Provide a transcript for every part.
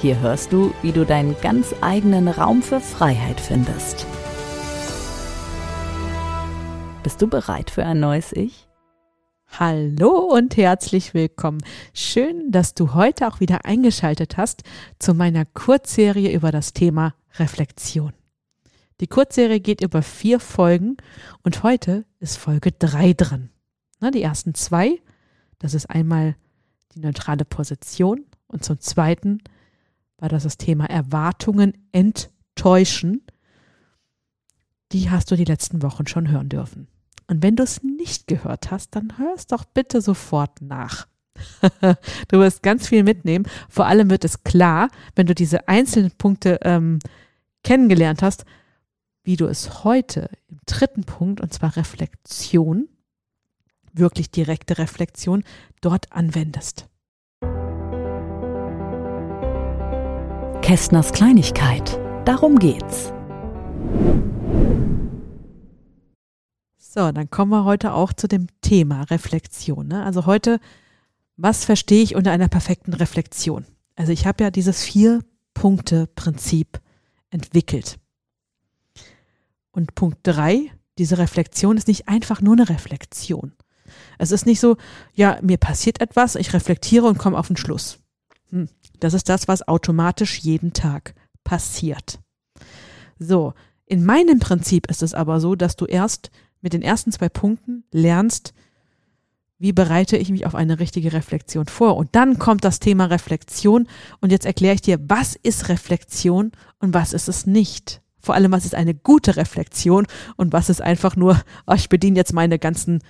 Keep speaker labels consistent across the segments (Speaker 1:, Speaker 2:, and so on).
Speaker 1: Hier hörst du, wie du deinen ganz eigenen Raum für Freiheit findest. Bist du bereit für ein neues Ich?
Speaker 2: Hallo und herzlich willkommen. Schön, dass du heute auch wieder eingeschaltet hast zu meiner Kurzserie über das Thema Reflexion. Die Kurzserie geht über vier Folgen und heute ist Folge drei dran. Na, die ersten zwei, das ist einmal die neutrale Position und zum zweiten war das das Thema Erwartungen enttäuschen. Die hast du die letzten Wochen schon hören dürfen. Und wenn du es nicht gehört hast, dann hör es doch bitte sofort nach. du wirst ganz viel mitnehmen. Vor allem wird es klar, wenn du diese einzelnen Punkte ähm, kennengelernt hast, wie du es heute im dritten Punkt, und zwar Reflexion, wirklich direkte Reflexion dort anwendest.
Speaker 1: Kästners Kleinigkeit. Darum geht's.
Speaker 2: So, dann kommen wir heute auch zu dem Thema Reflexion. Ne? Also heute, was verstehe ich unter einer perfekten Reflexion? Also ich habe ja dieses Vier-Punkte-Prinzip entwickelt. Und Punkt drei, diese Reflexion ist nicht einfach nur eine Reflexion. Es ist nicht so, ja, mir passiert etwas, ich reflektiere und komme auf den Schluss. Hm, das ist das, was automatisch jeden Tag passiert. So, in meinem Prinzip ist es aber so, dass du erst mit den ersten zwei Punkten lernst, wie bereite ich mich auf eine richtige Reflexion vor. Und dann kommt das Thema Reflexion und jetzt erkläre ich dir, was ist Reflexion und was ist es nicht. Vor allem, was ist eine gute Reflexion und was ist einfach nur, oh, ich bediene jetzt meine ganzen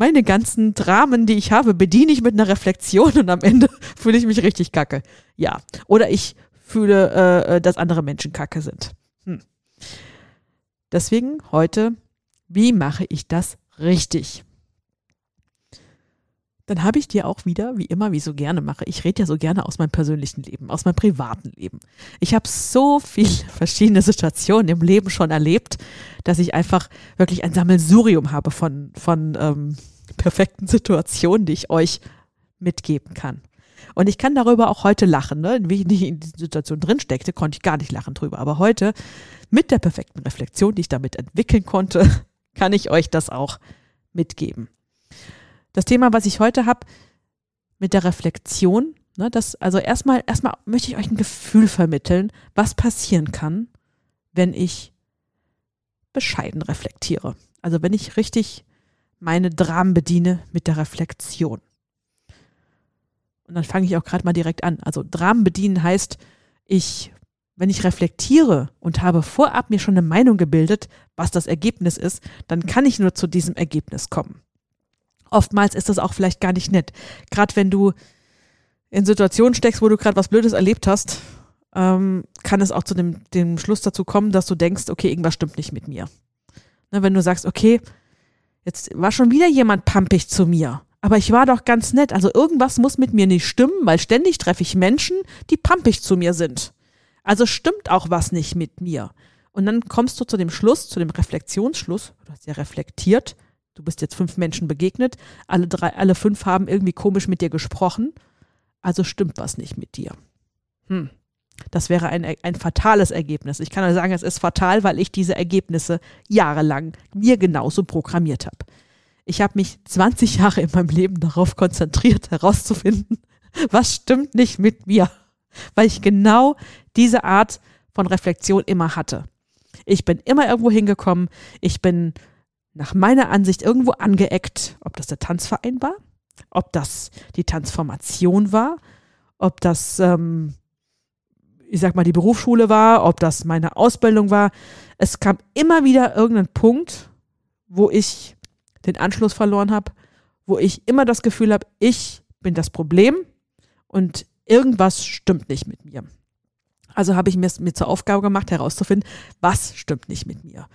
Speaker 2: meine ganzen Dramen, die ich habe, bediene ich mit einer Reflexion und am Ende fühle ich mich richtig kacke. Ja. Oder ich fühle, äh, äh, dass andere Menschen kacke sind. Hm. Deswegen heute, wie mache ich das richtig? Dann habe ich dir auch wieder, wie immer, wie so gerne mache, ich rede ja so gerne aus meinem persönlichen Leben, aus meinem privaten Leben. Ich habe so viele verschiedene Situationen im Leben schon erlebt, dass ich einfach wirklich ein Sammelsurium habe von, von ähm, perfekten Situationen, die ich euch mitgeben kann. Und ich kann darüber auch heute lachen. Ne? Wie ich nicht in die Situation drin steckte, konnte ich gar nicht lachen drüber. Aber heute, mit der perfekten Reflexion, die ich damit entwickeln konnte, kann ich euch das auch mitgeben. Das Thema, was ich heute habe, mit der Reflexion, ne, das, also erstmal, erstmal möchte ich euch ein Gefühl vermitteln, was passieren kann, wenn ich bescheiden reflektiere. Also wenn ich richtig meine Dramen bediene mit der Reflexion. Und dann fange ich auch gerade mal direkt an. Also Dramen bedienen heißt, ich, wenn ich reflektiere und habe vorab mir schon eine Meinung gebildet, was das Ergebnis ist, dann kann ich nur zu diesem Ergebnis kommen. Oftmals ist das auch vielleicht gar nicht nett. Gerade wenn du in Situationen steckst, wo du gerade was Blödes erlebt hast, ähm, kann es auch zu dem, dem Schluss dazu kommen, dass du denkst, okay, irgendwas stimmt nicht mit mir. Ne, wenn du sagst, okay, Jetzt war schon wieder jemand pampig zu mir. Aber ich war doch ganz nett. Also irgendwas muss mit mir nicht stimmen, weil ständig treffe ich Menschen, die pampig zu mir sind. Also stimmt auch was nicht mit mir. Und dann kommst du zu dem Schluss, zu dem Reflexionsschluss. Du hast ja reflektiert. Du bist jetzt fünf Menschen begegnet. Alle drei, alle fünf haben irgendwie komisch mit dir gesprochen. Also stimmt was nicht mit dir. Hm. Das wäre ein, ein fatales Ergebnis. Ich kann nur sagen, es ist fatal, weil ich diese Ergebnisse jahrelang mir genauso programmiert habe. Ich habe mich 20 Jahre in meinem Leben darauf konzentriert, herauszufinden, was stimmt nicht mit mir, weil ich genau diese Art von Reflexion immer hatte. Ich bin immer irgendwo hingekommen, ich bin nach meiner Ansicht irgendwo angeeckt, ob das der Tanzverein war, ob das die Transformation war, ob das ähm, ich sag mal, die Berufsschule war, ob das meine Ausbildung war. Es kam immer wieder irgendein Punkt, wo ich den Anschluss verloren habe, wo ich immer das Gefühl habe, ich bin das Problem und irgendwas stimmt nicht mit mir. Also habe ich mir, mir zur Aufgabe gemacht, herauszufinden, was stimmt nicht mit mir.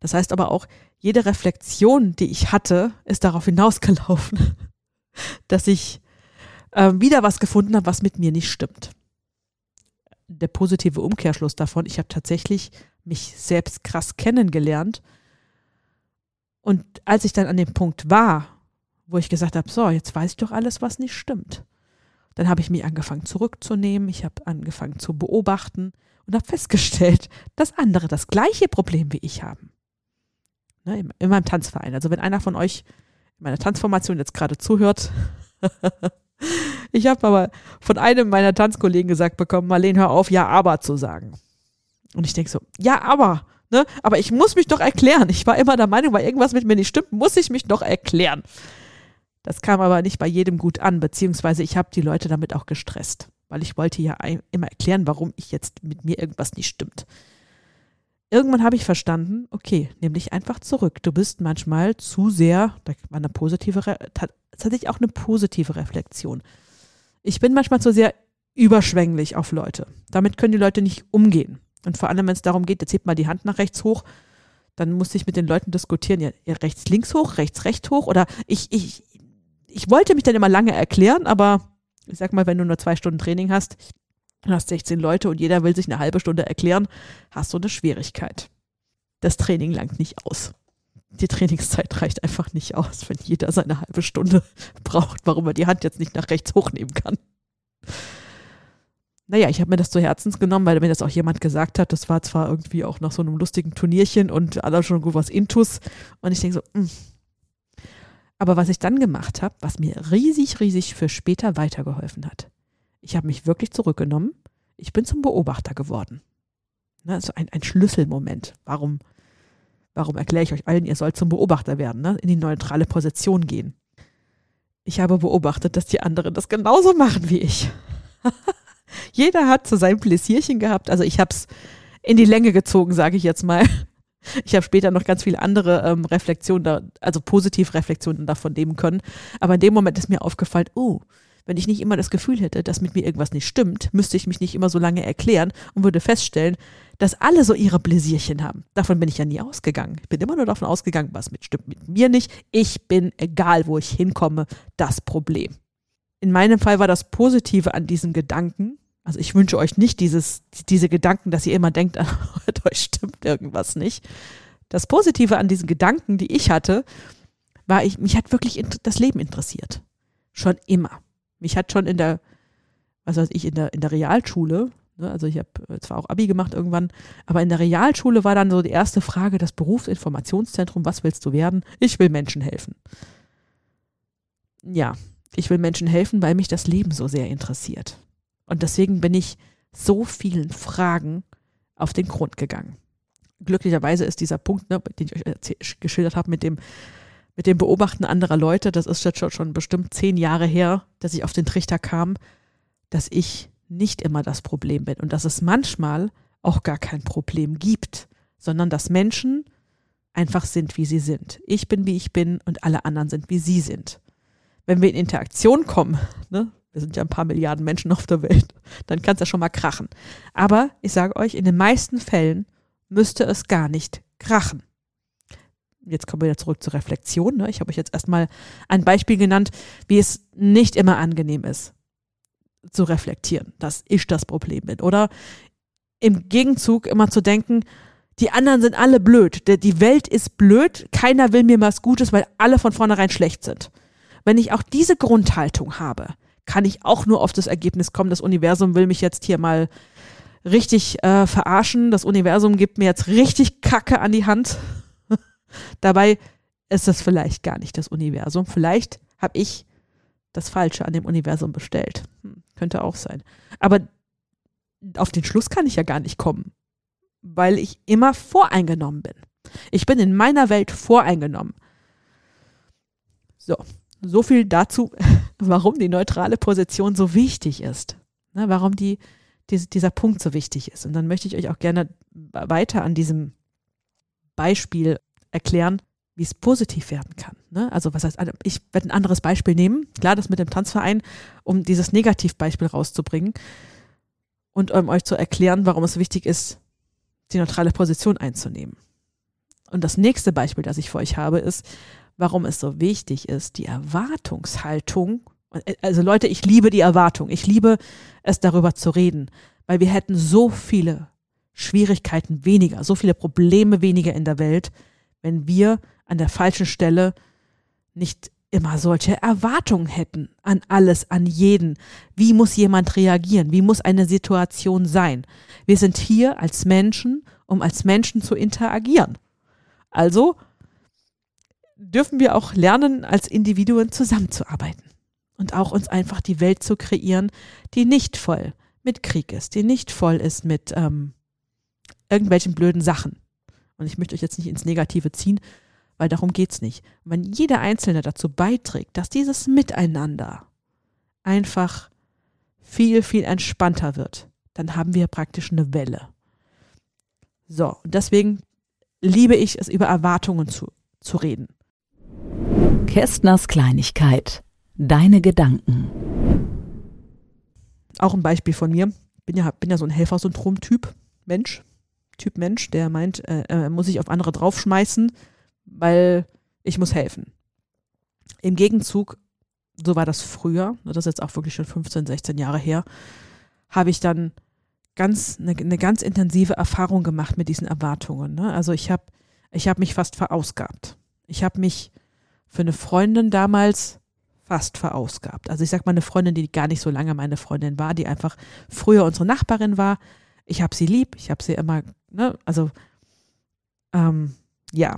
Speaker 2: Das heißt aber auch, jede Reflexion, die ich hatte, ist darauf hinausgelaufen, dass ich äh, wieder was gefunden habe, was mit mir nicht stimmt. Der positive Umkehrschluss davon, ich habe tatsächlich mich selbst krass kennengelernt. Und als ich dann an dem Punkt war, wo ich gesagt habe, so, jetzt weiß ich doch alles, was nicht stimmt. Dann habe ich mich angefangen zurückzunehmen, ich habe angefangen zu beobachten und habe festgestellt, dass andere das gleiche Problem wie ich haben. Ne, in, meinem Tanzverein. Also wenn einer von euch in meiner Tanzformation jetzt gerade zuhört, ich habe aber von einem meiner Tanzkollegen gesagt bekommen, Marlene, hör auf, ja, aber zu sagen. Und ich denke so, ja, aber, ne? Aber ich muss mich doch erklären. Ich war immer der Meinung, weil irgendwas mit mir nicht stimmt, muss ich mich doch erklären. Das kam aber nicht bei jedem gut an, beziehungsweise ich habe die Leute damit auch gestresst, weil ich wollte ja immer erklären, warum ich jetzt mit mir irgendwas nicht stimmt. Irgendwann habe ich verstanden, okay, nimm dich einfach zurück. Du bist manchmal zu sehr, da war eine positive, tatsächlich auch eine positive Reflexion. Ich bin manchmal zu sehr überschwänglich auf Leute. Damit können die Leute nicht umgehen. Und vor allem, wenn es darum geht, jetzt hebt mal die Hand nach rechts hoch, dann muss ich mit den Leuten diskutieren, ja, rechts, links hoch, rechts, rechts hoch. Oder ich, ich, ich wollte mich dann immer lange erklären, aber ich sag mal, wenn du nur zwei Stunden Training hast, hast 16 Leute und jeder will sich eine halbe Stunde erklären, hast du eine Schwierigkeit. Das Training langt nicht aus. Die Trainingszeit reicht einfach nicht aus, wenn jeder seine halbe Stunde braucht, warum er die Hand jetzt nicht nach rechts hochnehmen kann. Naja, ich habe mir das zu Herzens genommen, weil mir das auch jemand gesagt hat. Das war zwar irgendwie auch nach so einem lustigen Turnierchen und alle schon gut was Intus. Und ich denke so, mh. Hm. aber was ich dann gemacht habe, was mir riesig, riesig für später weitergeholfen hat. Ich habe mich wirklich zurückgenommen. Ich bin zum Beobachter geworden. Ne, also ein, ein Schlüsselmoment. Warum, warum erkläre ich euch allen, ihr sollt zum Beobachter werden, ne? in die neutrale Position gehen. Ich habe beobachtet, dass die anderen das genauso machen wie ich. Jeder hat zu seinem Pläsierchen gehabt. Also ich habe es in die Länge gezogen, sage ich jetzt mal. Ich habe später noch ganz viele andere ähm, Reflexionen, da, also Reflexionen davon nehmen können. Aber in dem Moment ist mir aufgefallen, oh, wenn ich nicht immer das Gefühl hätte, dass mit mir irgendwas nicht stimmt, müsste ich mich nicht immer so lange erklären und würde feststellen, dass alle so ihre Bläsierchen haben. Davon bin ich ja nie ausgegangen. Ich bin immer nur davon ausgegangen, was mit stimmt mit mir nicht. Ich bin, egal wo ich hinkomme, das Problem. In meinem Fall war das Positive an diesem Gedanken, also ich wünsche euch nicht dieses, diese Gedanken, dass ihr immer denkt, mit euch stimmt irgendwas nicht. Das Positive an diesen Gedanken, die ich hatte, war, ich, mich hat wirklich das Leben interessiert. Schon immer. Mich hat schon in der, was weiß ich, in der, in der Realschule, ne, also ich habe zwar auch Abi gemacht irgendwann, aber in der Realschule war dann so die erste Frage, das Berufsinformationszentrum, was willst du werden? Ich will Menschen helfen. Ja, ich will Menschen helfen, weil mich das Leben so sehr interessiert. Und deswegen bin ich so vielen Fragen auf den Grund gegangen. Glücklicherweise ist dieser Punkt, ne, den ich euch geschildert habe, mit dem, mit dem Beobachten anderer Leute, das ist jetzt schon bestimmt zehn Jahre her, dass ich auf den Trichter kam, dass ich nicht immer das Problem bin und dass es manchmal auch gar kein Problem gibt, sondern dass Menschen einfach sind, wie sie sind. Ich bin, wie ich bin und alle anderen sind, wie sie sind. Wenn wir in Interaktion kommen, ne, wir sind ja ein paar Milliarden Menschen auf der Welt, dann kann es ja schon mal krachen. Aber ich sage euch, in den meisten Fällen müsste es gar nicht krachen. Jetzt kommen wir wieder zurück zur Reflexion. Ne? Ich habe euch jetzt erstmal ein Beispiel genannt, wie es nicht immer angenehm ist, zu reflektieren, dass ich das Problem bin. Oder im Gegenzug immer zu denken, die anderen sind alle blöd. Die Welt ist blöd, keiner will mir was Gutes, weil alle von vornherein schlecht sind. Wenn ich auch diese Grundhaltung habe, kann ich auch nur auf das Ergebnis kommen, das Universum will mich jetzt hier mal richtig äh, verarschen. Das Universum gibt mir jetzt richtig Kacke an die Hand. Dabei ist das vielleicht gar nicht das Universum. Vielleicht habe ich das Falsche an dem Universum bestellt. Hm, könnte auch sein. Aber auf den Schluss kann ich ja gar nicht kommen, weil ich immer voreingenommen bin. Ich bin in meiner Welt voreingenommen. So, so viel dazu, warum die neutrale Position so wichtig ist. Ne, warum die, die, dieser Punkt so wichtig ist. Und dann möchte ich euch auch gerne weiter an diesem Beispiel erklären, wie es positiv werden kann. Ne? Also was heißt, also ich werde ein anderes Beispiel nehmen, klar, das mit dem Tanzverein, um dieses Negativbeispiel rauszubringen. und um euch zu erklären, warum es wichtig ist, die neutrale Position einzunehmen. Und das nächste Beispiel, das ich für euch habe, ist, warum es so wichtig ist, die Erwartungshaltung. Also Leute, ich liebe die Erwartung. Ich liebe es darüber zu reden, weil wir hätten so viele Schwierigkeiten weniger, so viele Probleme weniger in der Welt, wenn wir an der falschen Stelle nicht immer solche Erwartungen hätten an alles, an jeden. Wie muss jemand reagieren? Wie muss eine Situation sein? Wir sind hier als Menschen, um als Menschen zu interagieren. Also dürfen wir auch lernen, als Individuen zusammenzuarbeiten und auch uns einfach die Welt zu kreieren, die nicht voll mit Krieg ist, die nicht voll ist mit ähm, irgendwelchen blöden Sachen. Und ich möchte euch jetzt nicht ins Negative ziehen, weil darum geht es nicht. Und wenn jeder Einzelne dazu beiträgt, dass dieses Miteinander einfach viel, viel entspannter wird, dann haben wir praktisch eine Welle. So, und deswegen liebe ich es, über Erwartungen zu, zu reden.
Speaker 1: Kästners Kleinigkeit. Deine Gedanken.
Speaker 2: Auch ein Beispiel von mir. Bin ja, bin ja so ein Helfersyndrom-Typ, Mensch, Typ Mensch, der meint, äh, muss sich auf andere draufschmeißen, weil ich muss helfen. Im Gegenzug, so war das früher, das ist jetzt auch wirklich schon 15, 16 Jahre her, habe ich dann ganz eine, eine, ganz intensive Erfahrung gemacht mit diesen Erwartungen. Ne? Also ich habe ich hab mich fast verausgabt. Ich habe mich für eine Freundin damals fast verausgabt. Also ich sage mal eine Freundin, die gar nicht so lange meine Freundin war, die einfach früher unsere Nachbarin war. Ich habe sie lieb, ich habe sie immer, ne, also ähm, ja,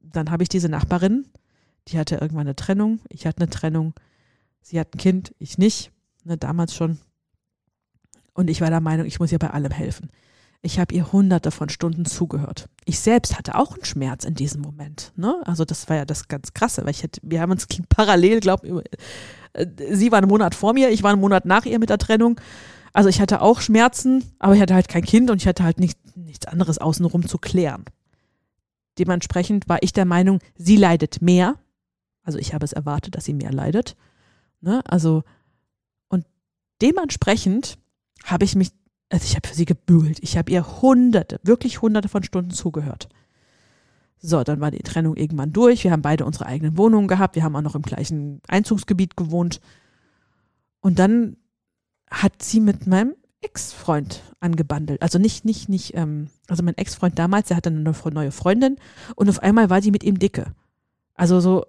Speaker 2: dann habe ich diese Nachbarin, die hatte irgendwann eine Trennung, ich hatte eine Trennung, sie hat ein Kind, ich nicht, ne, damals schon. Und ich war der Meinung, ich muss ihr bei allem helfen. Ich habe ihr hunderte von Stunden zugehört. Ich selbst hatte auch einen Schmerz in diesem Moment. Ne? Also das war ja das ganz Krasse, weil ich hätte, wir haben uns parallel, glaube äh, sie war einen Monat vor mir, ich war einen Monat nach ihr mit der Trennung. Also ich hatte auch Schmerzen, aber ich hatte halt kein Kind und ich hatte halt nicht, nichts anderes außenrum zu klären. Dementsprechend war ich der Meinung, sie leidet mehr. Also ich habe es erwartet, dass sie mehr leidet. Ne? Also, und dementsprechend habe ich mich, also ich habe für sie gebügelt. Ich habe ihr hunderte, wirklich hunderte von Stunden zugehört. So, dann war die Trennung irgendwann durch. Wir haben beide unsere eigenen Wohnungen gehabt. Wir haben auch noch im gleichen Einzugsgebiet gewohnt. Und dann hat sie mit meinem Ex-Freund angebandelt. Also nicht, nicht, nicht, ähm, also mein Ex-Freund damals, der hatte eine neue Freundin und auf einmal war sie mit ihm dicke. Also so,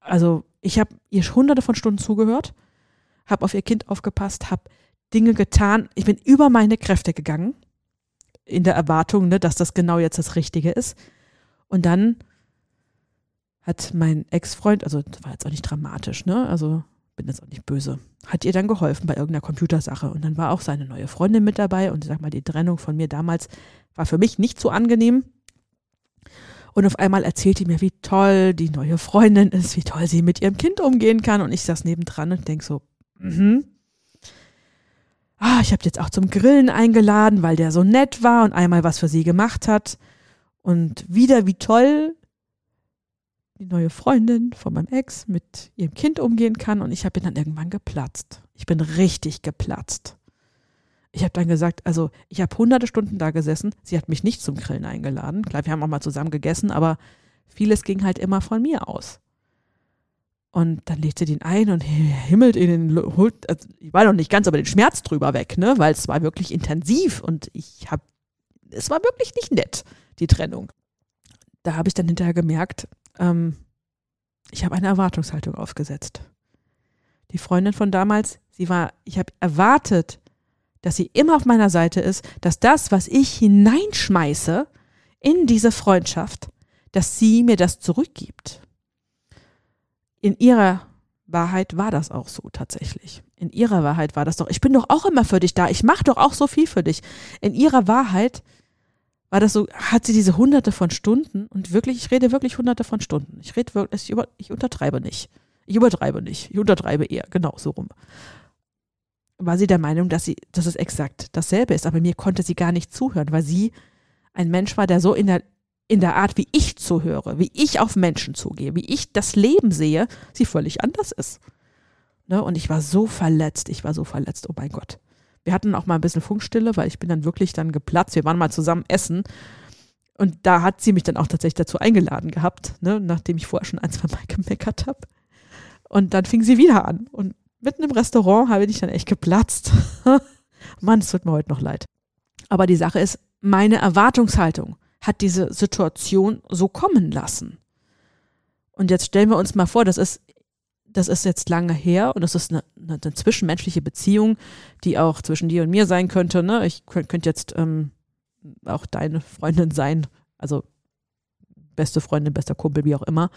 Speaker 2: also ich habe ihr hunderte von Stunden zugehört, habe auf ihr Kind aufgepasst, habe Dinge getan. Ich bin über meine Kräfte gegangen, in der Erwartung, ne, dass das genau jetzt das Richtige ist. Und dann hat mein Ex-Freund, also das war jetzt auch nicht dramatisch, ne? Also bin jetzt auch nicht böse, hat ihr dann geholfen bei irgendeiner Computersache. Und dann war auch seine neue Freundin mit dabei. Und ich sag mal, die Trennung von mir damals war für mich nicht so angenehm. Und auf einmal erzählt die mir, wie toll die neue Freundin ist, wie toll sie mit ihrem Kind umgehen kann. Und ich saß nebendran und denk so, mhm. Ah, ich habe jetzt auch zum Grillen eingeladen, weil der so nett war und einmal was für sie gemacht hat. Und wieder, wie toll die neue Freundin von meinem Ex mit ihrem Kind umgehen kann und ich habe dann irgendwann geplatzt. Ich bin richtig geplatzt. Ich habe dann gesagt, also ich habe hunderte Stunden da gesessen. Sie hat mich nicht zum Grillen eingeladen. Klar, wir haben auch mal zusammen gegessen, aber vieles ging halt immer von mir aus. Und dann legt sie den ein und himmelt den, holt, also ich war noch nicht ganz, aber den Schmerz drüber weg, ne, weil es war wirklich intensiv und ich habe, es war wirklich nicht nett, die Trennung. Da habe ich dann hinterher gemerkt, ähm, ich habe eine Erwartungshaltung aufgesetzt. Die Freundin von damals, sie war, ich habe erwartet, dass sie immer auf meiner Seite ist, dass das, was ich hineinschmeiße in diese Freundschaft, dass sie mir das zurückgibt. In ihrer Wahrheit war das auch so tatsächlich. In ihrer Wahrheit war das doch, ich bin doch auch immer für dich da, ich mache doch auch so viel für dich. In ihrer Wahrheit war das so, hat sie diese hunderte von Stunden und wirklich, ich rede wirklich hunderte von Stunden. Ich rede wirklich, ich untertreibe nicht. Ich übertreibe nicht. Ich untertreibe eher, genau so rum. War sie der Meinung, dass sie, dass es exakt dasselbe ist, aber mir konnte sie gar nicht zuhören, weil sie ein Mensch war, der so in der, in der Art, wie ich zuhöre, wie ich auf Menschen zugehe, wie ich das Leben sehe, sie völlig anders ist. Ne? Und ich war so verletzt, ich war so verletzt, oh mein Gott. Wir hatten auch mal ein bisschen Funkstille, weil ich bin dann wirklich dann geplatzt. Wir waren mal zusammen essen und da hat sie mich dann auch tatsächlich dazu eingeladen gehabt, ne, nachdem ich vorher schon ein, zwei Mal gemeckert habe. Und dann fing sie wieder an. Und mitten im Restaurant habe ich dann echt geplatzt. Mann, es tut mir heute noch leid. Aber die Sache ist, meine Erwartungshaltung hat diese Situation so kommen lassen. Und jetzt stellen wir uns mal vor, das ist, das ist jetzt lange her und das ist eine, eine, eine zwischenmenschliche Beziehung, die auch zwischen dir und mir sein könnte. Ne? Ich könnte jetzt ähm, auch deine Freundin sein, also beste Freundin, bester Kumpel, wie auch immer,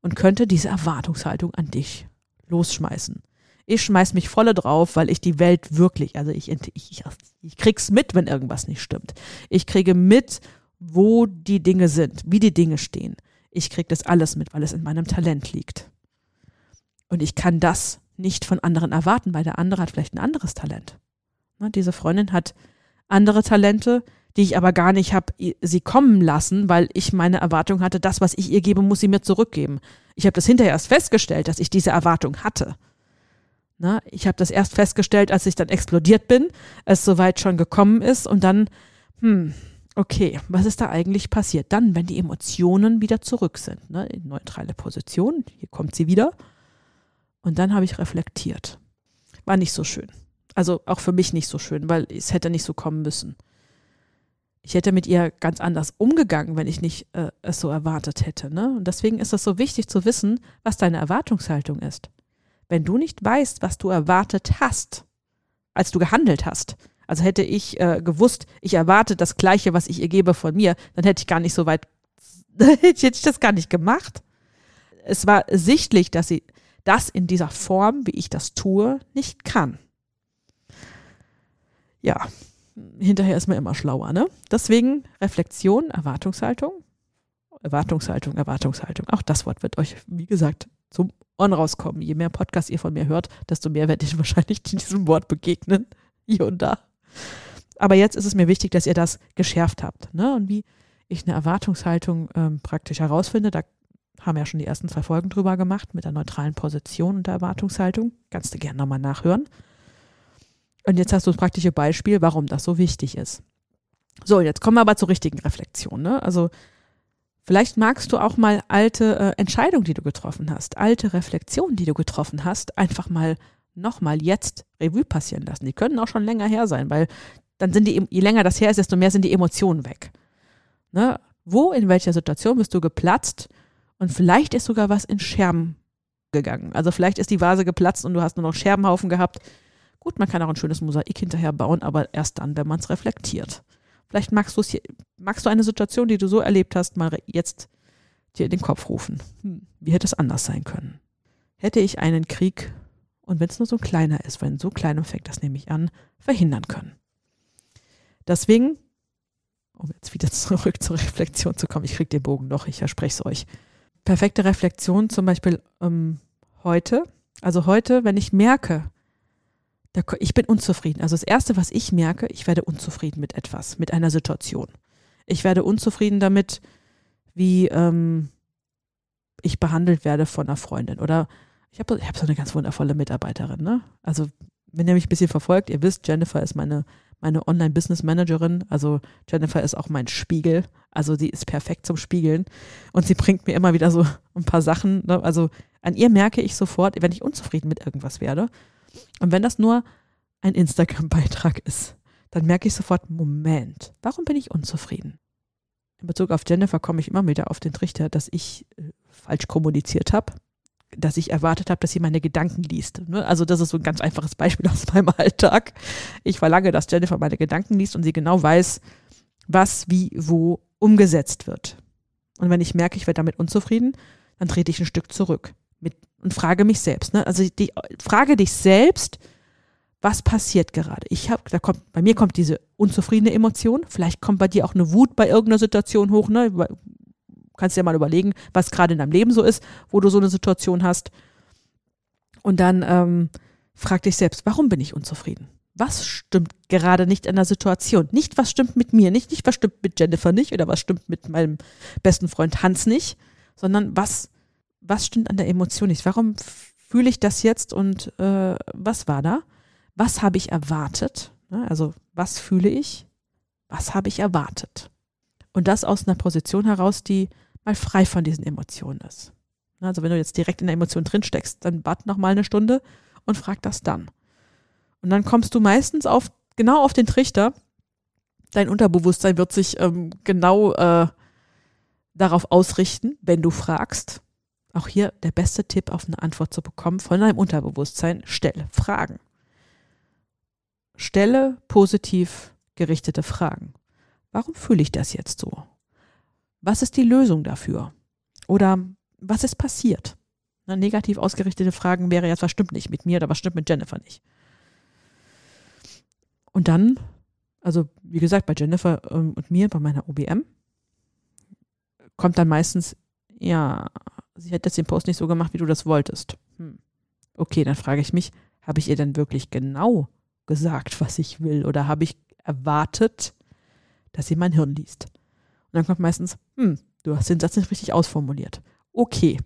Speaker 2: und könnte diese Erwartungshaltung an dich losschmeißen. Ich schmeiß mich volle drauf, weil ich die Welt wirklich, also ich, ich, ich, krieg's mit, wenn irgendwas nicht stimmt. Ich kriege mit, wo die Dinge sind, wie die Dinge stehen. Ich kriege das alles mit, weil es in meinem Talent liegt. Und ich kann das nicht von anderen erwarten, weil der andere hat vielleicht ein anderes Talent. Ne, diese Freundin hat andere Talente, die ich aber gar nicht habe sie kommen lassen, weil ich meine Erwartung hatte, das, was ich ihr gebe, muss sie mir zurückgeben. Ich habe das hinterher erst festgestellt, dass ich diese Erwartung hatte. Na, ich habe das erst festgestellt, als ich dann explodiert bin, es soweit schon gekommen ist und dann, hm, okay, was ist da eigentlich passiert? Dann, wenn die Emotionen wieder zurück sind, ne, in neutrale Position, hier kommt sie wieder. Und dann habe ich reflektiert. War nicht so schön. Also auch für mich nicht so schön, weil es hätte nicht so kommen müssen. Ich hätte mit ihr ganz anders umgegangen, wenn ich nicht äh, es so erwartet hätte. Ne? Und deswegen ist es so wichtig zu wissen, was deine Erwartungshaltung ist. Wenn du nicht weißt, was du erwartet hast, als du gehandelt hast, also hätte ich äh, gewusst, ich erwarte das Gleiche, was ich ihr gebe von mir, dann hätte ich gar nicht so weit, hätte ich das gar nicht gemacht. Es war sichtlich, dass sie das in dieser Form, wie ich das tue, nicht kann. Ja, hinterher ist man immer schlauer, ne? Deswegen Reflexion, Erwartungshaltung, Erwartungshaltung, Erwartungshaltung. Auch das Wort wird euch, wie gesagt, zum Ohren rauskommen. Je mehr Podcasts ihr von mir hört, desto mehr werde ich wahrscheinlich diesem Wort begegnen. Hier und da. Aber jetzt ist es mir wichtig, dass ihr das geschärft habt. Ne? Und wie ich eine Erwartungshaltung ähm, praktisch herausfinde, da haben ja schon die ersten zwei Folgen drüber gemacht, mit der neutralen Position und der Erwartungshaltung. Kannst du gerne nochmal nachhören. Und jetzt hast du das praktische Beispiel, warum das so wichtig ist. So, jetzt kommen wir aber zur richtigen Reflexion. Ne? Also vielleicht magst du auch mal alte äh, Entscheidungen, die du getroffen hast, alte Reflexionen, die du getroffen hast, einfach mal nochmal jetzt Revue passieren lassen. Die können auch schon länger her sein, weil dann sind die, je länger das her ist, desto mehr sind die Emotionen weg. Ne? Wo, in welcher Situation bist du geplatzt und vielleicht ist sogar was in Scherben gegangen. Also vielleicht ist die Vase geplatzt und du hast nur noch Scherbenhaufen gehabt. Gut, man kann auch ein schönes Mosaik hinterher bauen, aber erst dann, wenn man es reflektiert. Vielleicht magst du es hier, magst du eine Situation, die du so erlebt hast, mal jetzt dir in den Kopf rufen. Hm, wie hätte es anders sein können? Hätte ich einen Krieg und wenn es nur so ein kleiner ist, weil in so kleinem fängt das nämlich an, verhindern können. Deswegen, um jetzt wieder zurück zur Reflexion zu kommen, ich kriege den Bogen noch, ich verspreche es euch. Perfekte Reflexion zum Beispiel ähm, heute, also heute, wenn ich merke, ich bin unzufrieden. Also das Erste, was ich merke, ich werde unzufrieden mit etwas, mit einer Situation. Ich werde unzufrieden damit, wie ähm, ich behandelt werde von einer Freundin oder ich habe ich hab so eine ganz wundervolle Mitarbeiterin, ne? Also, wenn ihr mich ein bisschen verfolgt, ihr wisst, Jennifer ist meine, meine Online-Business-Managerin. Also Jennifer ist auch mein Spiegel. Also sie ist perfekt zum Spiegeln. Und sie bringt mir immer wieder so ein paar Sachen. Ne? Also an ihr merke ich sofort, wenn ich unzufrieden mit irgendwas werde. Und wenn das nur ein Instagram-Beitrag ist, dann merke ich sofort, Moment, warum bin ich unzufrieden? In Bezug auf Jennifer komme ich immer wieder auf den Trichter, dass ich äh, falsch kommuniziert habe dass ich erwartet habe, dass sie meine Gedanken liest. Ne? Also das ist so ein ganz einfaches Beispiel aus meinem Alltag. Ich verlange, dass Jennifer meine Gedanken liest und sie genau weiß, was, wie, wo umgesetzt wird. Und wenn ich merke, ich werde damit unzufrieden, dann trete ich ein Stück zurück mit, und frage mich selbst. Ne? Also die, frage dich selbst, was passiert gerade? Ich habe, da kommt, bei mir kommt diese unzufriedene Emotion. Vielleicht kommt bei dir auch eine Wut bei irgendeiner Situation hoch. Ne? Kannst dir mal überlegen, was gerade in deinem Leben so ist, wo du so eine Situation hast. Und dann ähm, frag dich selbst, warum bin ich unzufrieden? Was stimmt gerade nicht in der Situation? Nicht, was stimmt mit mir nicht, nicht, was stimmt mit Jennifer nicht oder was stimmt mit meinem besten Freund Hans nicht, sondern was, was stimmt an der Emotion nicht? Warum fühle ich das jetzt und äh, was war da? was habe ich erwartet? Ne, also was fühle ich? Was habe ich erwartet? Und das aus einer Position heraus, die mal frei von diesen Emotionen ist. Also wenn du jetzt direkt in der Emotion drin steckst, dann warte noch mal eine Stunde und frag das dann. Und dann kommst du meistens auf genau auf den Trichter. Dein Unterbewusstsein wird sich ähm, genau äh, darauf ausrichten, wenn du fragst. Auch hier der beste Tipp, auf eine Antwort zu bekommen von deinem Unterbewusstsein. Stelle Fragen. Stelle positiv gerichtete Fragen. Warum fühle ich das jetzt so? Was ist die Lösung dafür? Oder was ist passiert? Na, negativ ausgerichtete Fragen wäre jetzt, was stimmt nicht mit mir oder was stimmt mit Jennifer nicht? Und dann, also wie gesagt, bei Jennifer ähm, und mir, bei meiner OBM, kommt dann meistens, ja, sie hat jetzt den Post nicht so gemacht, wie du das wolltest. Hm. Okay, dann frage ich mich, habe ich ihr denn wirklich genau gesagt, was ich will? Oder habe ich erwartet, dass sie mein Hirn liest? Und dann kommt meistens, hm, du hast den Satz nicht richtig ausformuliert. Okay.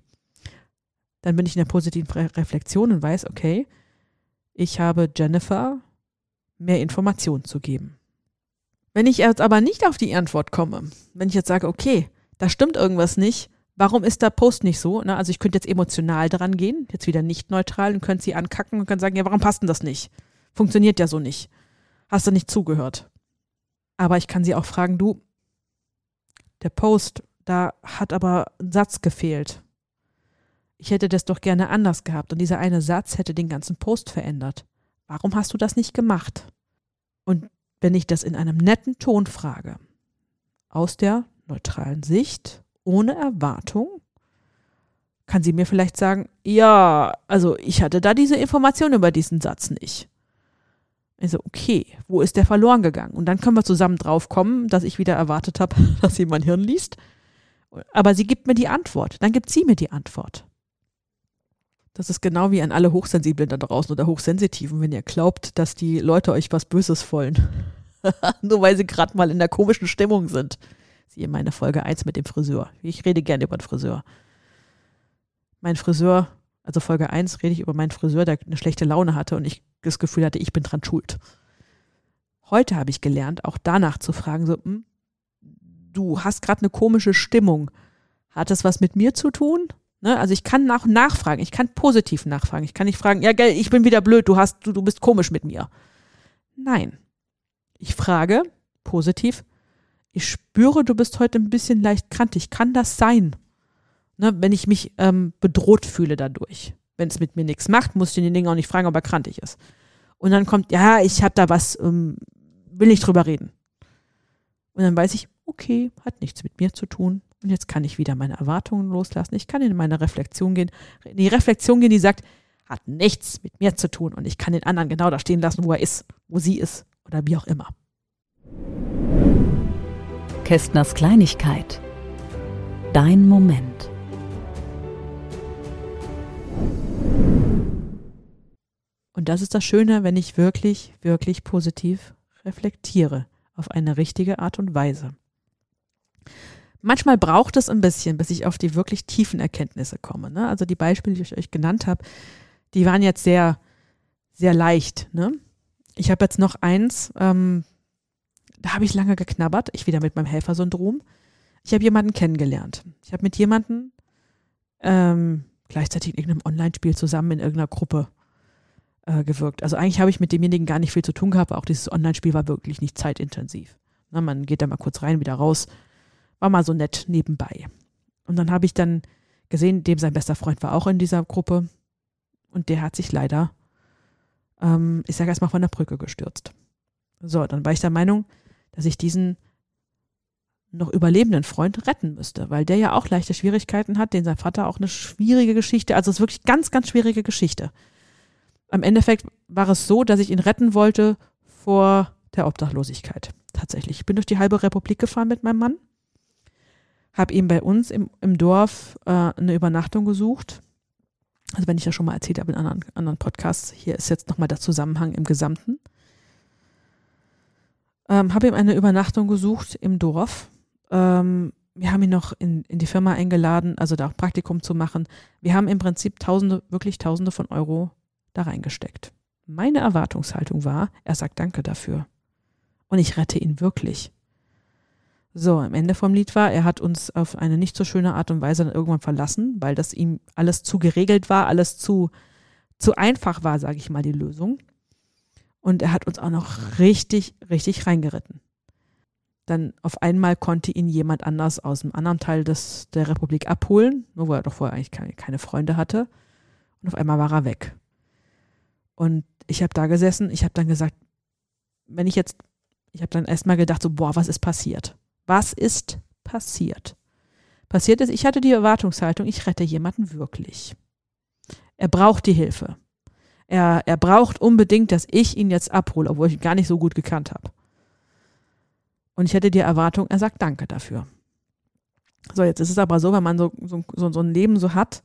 Speaker 2: Dann bin ich in der positiven Reflexion und weiß, okay, ich habe Jennifer mehr Informationen zu geben. Wenn ich jetzt aber nicht auf die Antwort komme, wenn ich jetzt sage, okay, da stimmt irgendwas nicht. Warum ist der Post nicht so? Na, also ich könnte jetzt emotional dran gehen, jetzt wieder nicht neutral und könnte sie ankacken und könnte sagen, ja, warum passt denn das nicht? Funktioniert ja so nicht. Hast du nicht zugehört? Aber ich kann sie auch fragen, du, der Post, da hat aber ein Satz gefehlt. Ich hätte das doch gerne anders gehabt und dieser eine Satz hätte den ganzen Post verändert. Warum hast du das nicht gemacht? Und wenn ich das in einem netten Ton frage, aus der neutralen Sicht, ohne Erwartung, kann sie mir vielleicht sagen, ja, also ich hatte da diese Information über diesen Satz nicht. Also, okay, wo ist der verloren gegangen? Und dann können wir zusammen drauf kommen, dass ich wieder erwartet habe, dass sie mein Hirn liest. Aber sie gibt mir die Antwort. Dann gibt sie mir die Antwort. Das ist genau wie an alle Hochsensiblen da draußen oder Hochsensitiven, wenn ihr glaubt, dass die Leute euch was Böses wollen. Nur weil sie gerade mal in der komischen Stimmung sind. Siehe meine Folge 1 mit dem Friseur. Ich rede gerne über den Friseur. Mein Friseur, also Folge 1 rede ich über meinen Friseur, der eine schlechte Laune hatte und ich das Gefühl hatte, ich bin dran schuld. Heute habe ich gelernt, auch danach zu fragen, so, hm, du hast gerade eine komische Stimmung. Hat das was mit mir zu tun? Ne? Also ich kann nach nachfragen, ich kann positiv nachfragen. Ich kann nicht fragen, ja, gell, ich bin wieder blöd, du hast, du, du bist komisch mit mir. Nein. Ich frage positiv, ich spüre, du bist heute ein bisschen leicht krantig. Kann das sein? Ne, wenn ich mich ähm, bedroht fühle dadurch. Wenn es mit mir nichts macht, muss ich den Ding auch nicht fragen, ob er krantig ist. Und dann kommt, ja, ich habe da was, ähm, will nicht drüber reden. Und dann weiß ich, okay, hat nichts mit mir zu tun. Und jetzt kann ich wieder meine Erwartungen loslassen. Ich kann in meine Reflexion gehen. In die Reflexion gehen, die sagt, hat nichts mit mir zu tun. Und ich kann den anderen genau da stehen lassen, wo er ist, wo sie ist oder wie auch immer.
Speaker 1: Kästners Kleinigkeit. Dein Moment.
Speaker 2: Und das ist das Schöne, wenn ich wirklich, wirklich positiv reflektiere auf eine richtige Art und Weise. Manchmal braucht es ein bisschen, bis ich auf die wirklich tiefen Erkenntnisse komme. Ne? Also die Beispiele, die ich euch genannt habe, die waren jetzt sehr, sehr leicht. Ne? Ich habe jetzt noch eins, ähm, da habe ich lange geknabbert, ich wieder mit meinem Helfersyndrom. Ich habe jemanden kennengelernt. Ich habe mit jemandem ähm, gleichzeitig in irgendeinem Online-Spiel zusammen in irgendeiner Gruppe äh, gewirkt. Also eigentlich habe ich mit demjenigen gar nicht viel zu tun gehabt, auch dieses Online-Spiel war wirklich nicht zeitintensiv. Na, man geht da mal kurz rein, wieder raus. War mal so nett nebenbei. Und dann habe ich dann gesehen, dem sein bester Freund war auch in dieser Gruppe und der hat sich leider, ähm, ich sage erstmal, von der Brücke gestürzt. So, dann war ich der Meinung, dass ich diesen noch überlebenden Freund retten müsste, weil der ja auch leichte Schwierigkeiten hat, den sein Vater auch eine schwierige Geschichte, also es ist wirklich ganz, ganz schwierige Geschichte. Am Endeffekt war es so, dass ich ihn retten wollte vor der Obdachlosigkeit. Tatsächlich. Ich bin durch die halbe Republik gefahren mit meinem Mann, habe ihm bei uns im, im Dorf äh, eine Übernachtung gesucht. Also wenn ich ja schon mal erzählt habe in anderen, anderen Podcasts, hier ist jetzt nochmal der Zusammenhang im Gesamten. Ähm, habe ihm eine Übernachtung gesucht im Dorf. Ähm, wir haben ihn noch in, in die Firma eingeladen, also da auch Praktikum zu machen. Wir haben im Prinzip Tausende, wirklich Tausende von Euro da reingesteckt. Meine Erwartungshaltung war, er sagt Danke dafür. Und ich rette ihn wirklich. So, am Ende vom Lied war, er hat uns auf eine nicht so schöne Art und Weise dann irgendwann verlassen, weil das ihm alles zu geregelt war, alles zu, zu einfach war, sage ich mal, die Lösung. Und er hat uns auch noch richtig, richtig reingeritten. Dann auf einmal konnte ihn jemand anders aus dem anderen Teil des, der Republik abholen, nur wo er doch vorher eigentlich keine, keine Freunde hatte. Und auf einmal war er weg. Und ich habe da gesessen, ich habe dann gesagt, wenn ich jetzt, ich habe dann erstmal gedacht, so, boah, was ist passiert? Was ist passiert? Passiert ist, ich hatte die Erwartungshaltung, ich rette jemanden wirklich. Er braucht die Hilfe. Er, er braucht unbedingt, dass ich ihn jetzt abhole, obwohl ich ihn gar nicht so gut gekannt habe. Und ich hätte die Erwartung, er sagt Danke dafür. So, jetzt ist es aber so, wenn man so, so, so, ein Leben so hat,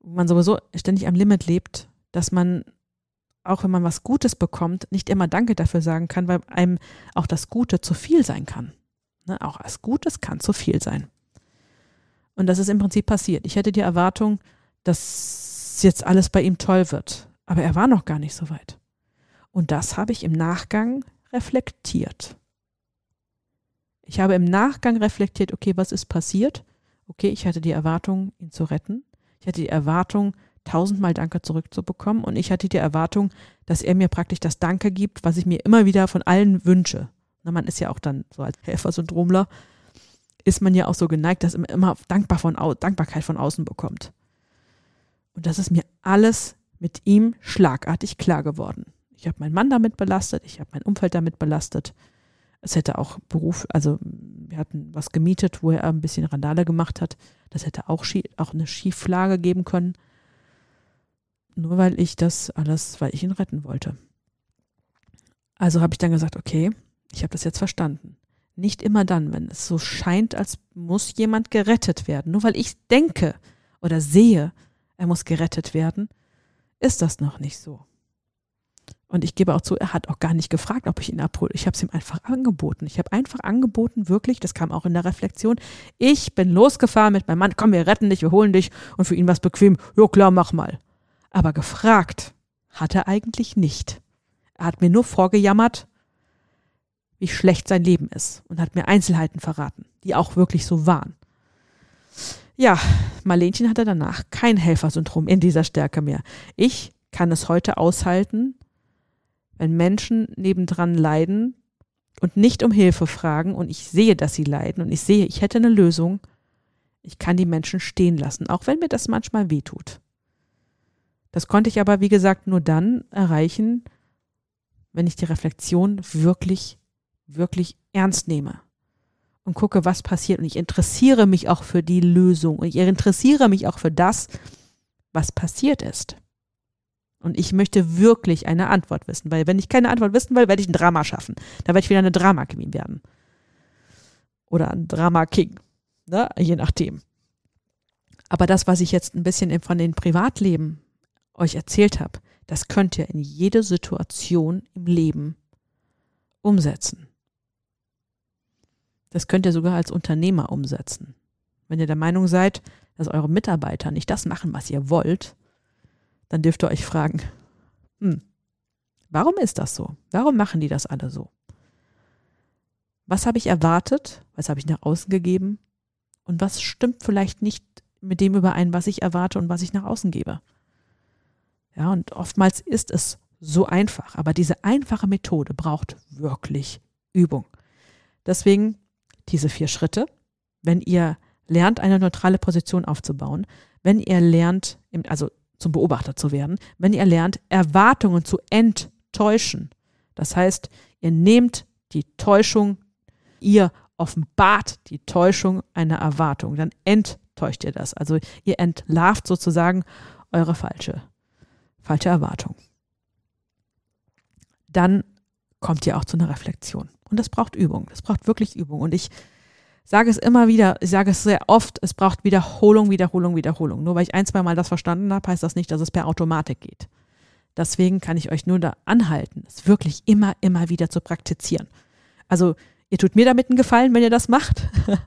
Speaker 2: wo man sowieso ständig am Limit lebt, dass man, auch wenn man was Gutes bekommt, nicht immer Danke dafür sagen kann, weil einem auch das Gute zu viel sein kann. Ne? Auch als Gutes kann zu viel sein. Und das ist im Prinzip passiert. Ich hätte die Erwartung, dass jetzt alles bei ihm toll wird. Aber er war noch gar nicht so weit. Und das habe ich im Nachgang reflektiert. Ich habe im Nachgang reflektiert, okay, was ist passiert? Okay, ich hatte die Erwartung, ihn zu retten. Ich hatte die Erwartung, tausendmal Danke zurückzubekommen. Und ich hatte die Erwartung, dass er mir praktisch das Danke gibt, was ich mir immer wieder von allen wünsche. Na, man ist ja auch dann so als Helfersyndromler, ist man ja auch so geneigt, dass man immer dankbar von, Dankbarkeit von außen bekommt. Und das ist mir alles mit ihm schlagartig klar geworden. Ich habe meinen Mann damit belastet, ich habe mein Umfeld damit belastet. Es hätte auch Beruf, also wir hatten was gemietet, wo er ein bisschen Randale gemacht hat. Das hätte auch, auch eine Schieflage geben können. Nur weil ich das alles, weil ich ihn retten wollte. Also habe ich dann gesagt, okay, ich habe das jetzt verstanden. Nicht immer dann, wenn es so scheint, als muss jemand gerettet werden. Nur weil ich denke oder sehe, er muss gerettet werden, ist das noch nicht so. Und ich gebe auch zu, er hat auch gar nicht gefragt, ob ich ihn abhole. Ich habe es ihm einfach angeboten. Ich habe einfach angeboten, wirklich, das kam auch in der Reflexion. Ich bin losgefahren mit meinem Mann, komm, wir retten dich, wir holen dich und für ihn was bequem. Ja klar, mach mal. Aber gefragt hat er eigentlich nicht. Er hat mir nur vorgejammert, wie schlecht sein Leben ist und hat mir Einzelheiten verraten, die auch wirklich so waren. Ja, Marlenchen hatte danach kein Helfersyndrom in dieser Stärke mehr. Ich kann es heute aushalten, wenn Menschen nebendran leiden und nicht um Hilfe fragen und ich sehe, dass sie leiden und ich sehe, ich hätte eine Lösung, ich kann die Menschen stehen lassen, auch wenn mir das manchmal wehtut. Das konnte ich aber, wie gesagt, nur dann erreichen, wenn ich die Reflexion wirklich, wirklich ernst nehme und gucke, was passiert. Und ich interessiere mich auch für die Lösung und ich interessiere mich auch für das, was passiert ist. Und ich möchte wirklich eine Antwort wissen, weil wenn ich keine Antwort wissen will, werde ich ein Drama schaffen. Da werde ich wieder eine Drama Queen werden. Oder ein Drama King. Ne? Je nachdem. Aber das, was ich jetzt ein bisschen von den Privatleben euch erzählt habe, das könnt ihr in jede Situation im Leben umsetzen. Das könnt ihr sogar als Unternehmer umsetzen. Wenn ihr der Meinung seid, dass eure Mitarbeiter nicht das machen, was ihr wollt, dann dürft ihr euch fragen, hm, warum ist das so? Warum machen die das alle so? Was habe ich erwartet? Was habe ich nach außen gegeben? Und was stimmt vielleicht nicht mit dem überein, was ich erwarte und was ich nach außen gebe? Ja, und oftmals ist es so einfach, aber diese einfache Methode braucht wirklich Übung. Deswegen diese vier Schritte. Wenn ihr lernt, eine neutrale Position aufzubauen, wenn ihr lernt, also zum Beobachter zu werden, wenn ihr lernt, Erwartungen zu enttäuschen. Das heißt, ihr nehmt die Täuschung, ihr offenbart die Täuschung einer Erwartung, dann enttäuscht ihr das. Also ihr entlarvt sozusagen eure falsche, falsche Erwartung. Dann kommt ihr auch zu einer Reflexion. Und das braucht Übung. Das braucht wirklich Übung. Und ich sage es immer wieder, ich sage es sehr oft, es braucht Wiederholung, Wiederholung, Wiederholung. Nur weil ich ein, zwei Mal das verstanden habe, heißt das nicht, dass es per Automatik geht. Deswegen kann ich euch nur da anhalten, es wirklich immer, immer wieder zu praktizieren. Also ihr tut mir damit einen Gefallen, wenn ihr das macht.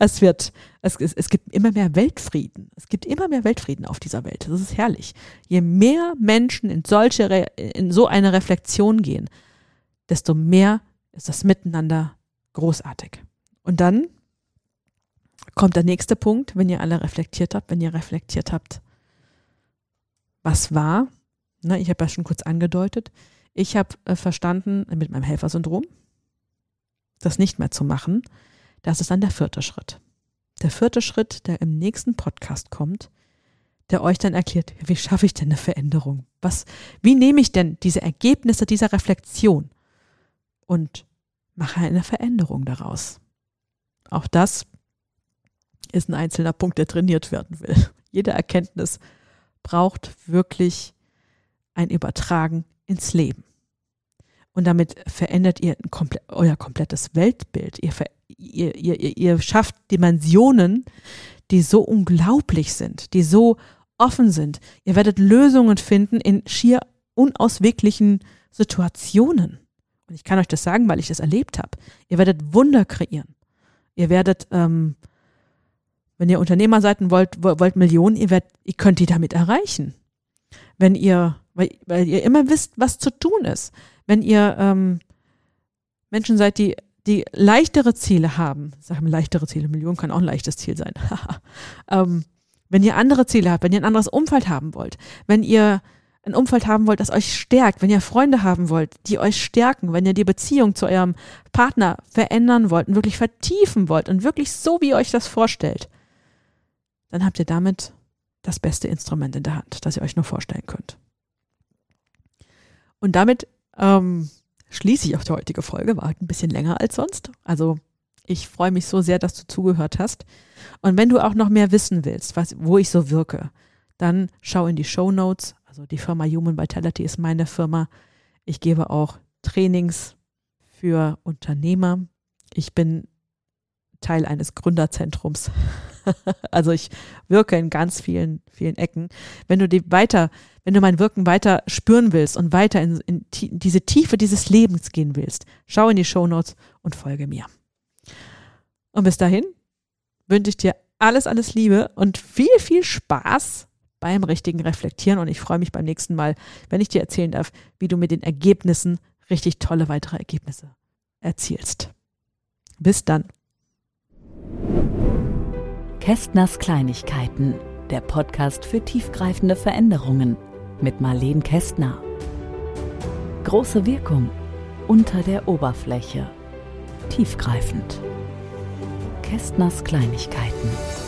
Speaker 2: Es wird, es, es, es gibt immer mehr Weltfrieden. Es gibt immer mehr Weltfrieden auf dieser Welt. Das ist herrlich. Je mehr Menschen in solche, in so eine Reflexion gehen, desto mehr ist das Miteinander großartig. Und dann kommt der nächste Punkt, wenn ihr alle reflektiert habt, wenn ihr reflektiert habt, was war. Ne, ich habe ja schon kurz angedeutet. Ich habe äh, verstanden mit meinem Helfersyndrom, das nicht mehr zu machen. Das ist dann der vierte Schritt. Der vierte Schritt, der im nächsten Podcast kommt, der euch dann erklärt, wie schaffe ich denn eine Veränderung? Was, wie nehme ich denn diese Ergebnisse dieser Reflexion und mache eine Veränderung daraus? Auch das ist ein einzelner Punkt, der trainiert werden will. Jede Erkenntnis braucht wirklich ein Übertragen ins Leben. Und damit verändert ihr komple euer komplettes Weltbild. Ihr, ihr, ihr, ihr schafft Dimensionen, die so unglaublich sind, die so offen sind. Ihr werdet Lösungen finden in schier unausweglichen Situationen. Und ich kann euch das sagen, weil ich das erlebt habe. Ihr werdet Wunder kreieren. Ihr werdet, ähm, wenn ihr Unternehmer seid und wollt, wollt Millionen, ihr, werdet, ihr könnt die damit erreichen. Wenn ihr, weil, weil ihr immer wisst, was zu tun ist. Wenn ihr ähm, Menschen seid, die die leichtere Ziele haben, sagen wir leichtere Ziele, Millionen kann auch ein leichtes Ziel sein. ähm, wenn ihr andere Ziele habt, wenn ihr ein anderes Umfeld haben wollt, wenn ihr ein Umfeld haben wollt, das euch stärkt, wenn ihr Freunde haben wollt, die euch stärken, wenn ihr die Beziehung zu eurem Partner verändern wollt und wirklich vertiefen wollt und wirklich so, wie ihr euch das vorstellt, dann habt ihr damit das beste Instrument in der Hand, das ihr euch nur vorstellen könnt. Und damit ähm, schließe ich auch die heutige Folge. War halt ein bisschen länger als sonst. Also ich freue mich so sehr, dass du zugehört hast. Und wenn du auch noch mehr wissen willst, was, wo ich so wirke, dann schau in die Show Notes. Also die Firma Human Vitality ist meine Firma. Ich gebe auch Trainings für Unternehmer. Ich bin Teil eines Gründerzentrums. also ich wirke in ganz vielen, vielen Ecken. Wenn du die weiter wenn du mein Wirken weiter spüren willst und weiter in, in, in diese Tiefe dieses Lebens gehen willst, schau in die Show Notes und folge mir. Und bis dahin wünsche ich dir alles, alles Liebe und viel, viel Spaß beim richtigen Reflektieren. Und ich freue mich beim nächsten Mal, wenn ich dir erzählen darf, wie du mit den Ergebnissen richtig tolle weitere Ergebnisse erzielst. Bis dann.
Speaker 1: Kästners Kleinigkeiten, der Podcast für tiefgreifende Veränderungen mit Marleen Kästner. Große Wirkung unter der Oberfläche. Tiefgreifend. Kästners Kleinigkeiten.